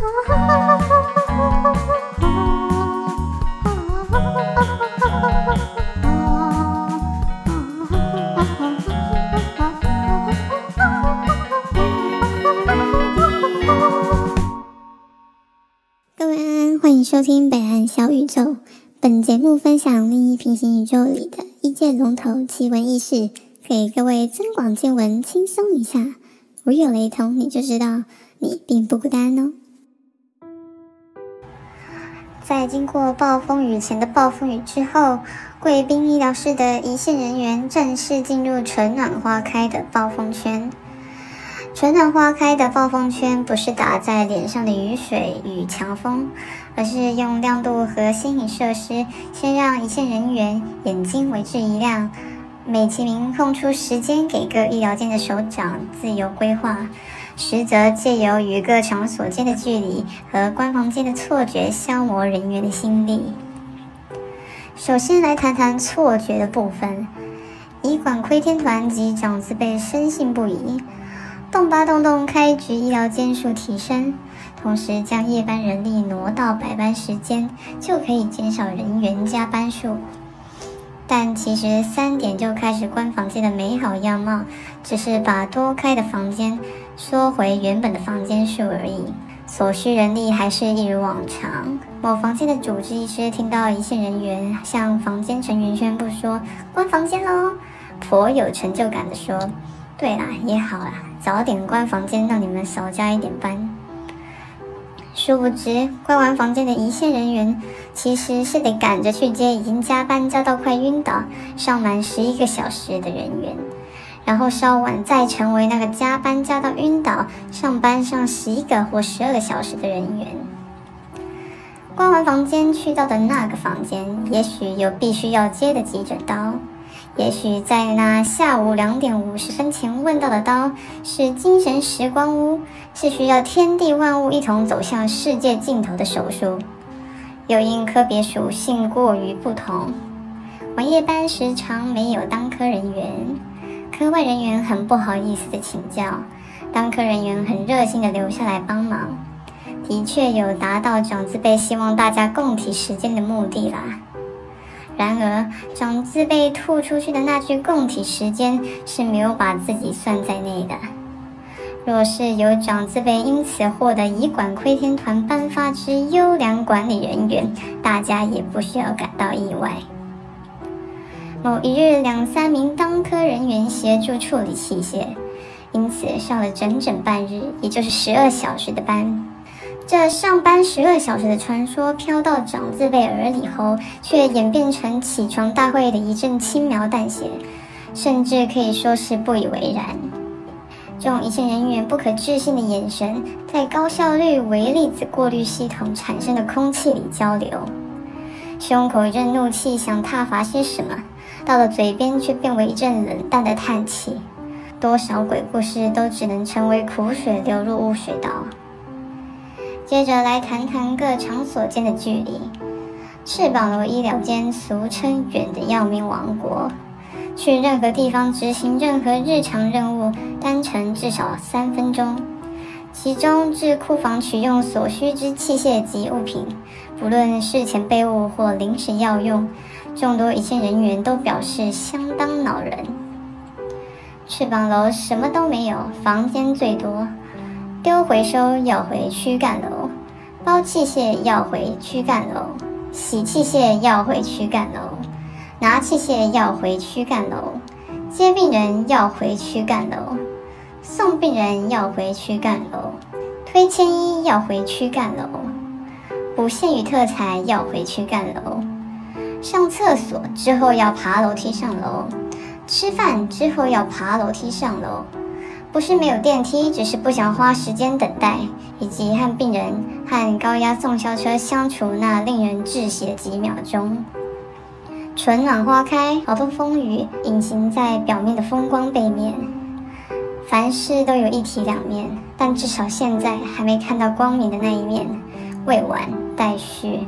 各位安安，欢迎收听北岸小宇宙。本节目分享另一平行宇宙里的一界龙头奇闻异事，给各位增广见闻，轻松一下。如有雷同，你就知道你并不孤单哦。在经过暴风雨前的暴风雨之后，贵宾医疗室的一线人员正式进入春暖花开的暴风圈。春暖花开的暴风圈不是打在脸上的雨水与强风，而是用亮度和新颖设施，先让一线人员眼睛为之一亮，美其名空出时间给各医疗间的首长自由规划，实则借由与各场所间的距离和关房间的错觉，消磨人员的心力。首先来谈谈错觉的部分，以管窥天团及长子辈深信不疑。动吧动动，开局医疗间数提升，同时将夜班人力挪到白班时间，就可以减少人员加班数。但其实三点就开始关房间的美好样貌，只是把多开的房间缩回原本的房间数而已，所需人力还是一如往常。某房间的主治医师听到一线人员向房间成员宣布说：“关房间喽！”颇有成就感的说：“对啦，也好啦。”早点关房间，让你们少加一点班。殊不知，关完房间的一线人员其实是得赶着去接已经加班加到快晕倒、上满十一个小时的人员，然后稍晚再成为那个加班加到晕倒、上班上十一个或十二个小时的人员。关完房间去到的那个房间，也许有必须要接的急诊刀。也许在那下午两点五十分前问到的刀是精神时光屋，是需要天地万物一同走向世界尽头的手术。又因科别属性过于不同，晚夜班时常没有当科人员，科外人员很不好意思的请教，当科人员很热心的留下来帮忙，的确有达到长子辈希望大家共体时间的目的啦。然而，长子被吐出去的那句“共体时间”是没有把自己算在内的。若是有长子辈因此获得医管窥天团颁发之优良管理人员，大家也不需要感到意外。某一日，两三名当科人员协助处理器械，因此上了整整半日，也就是十二小时的班。这上班十二小时的传说飘到长字辈耳里后，却演变成起床大会的一阵轻描淡写，甚至可以说是不以为然。众一线人员不可置信的眼神，在高效率微粒子过滤系统产生的空气里交流，胸口一阵怒气想挞伐些什么，到了嘴边却变为一阵冷淡的叹气。多少鬼故事都只能成为苦水流入污水道。接着来谈谈各场所间的距离。翅膀楼医疗间俗称“远的要命王国”，去任何地方执行任何日常任务，单程至少三分钟。其中至库房取用所需之器械及物品，不论事前备物或临时要用，众多一线人员都表示相当恼人。翅膀楼什么都没有，房间最多。丢回收要回躯干楼，包器械要回躯干楼，洗器械要回躯干楼，拿器械要回躯干楼，接病人要回躯干楼，送病人要回躯干楼，推迁衣要回躯干楼，补线与特材要回躯干楼，上厕所之后要爬楼梯上楼，吃饭之后要爬楼梯上楼。不是没有电梯，只是不想花时间等待，以及和病人和高压送销车相处那令人窒息的几秒钟。春暖花开，好多风雨隐形在表面的风光背面。凡事都有一体两面，但至少现在还没看到光明的那一面，未完待续。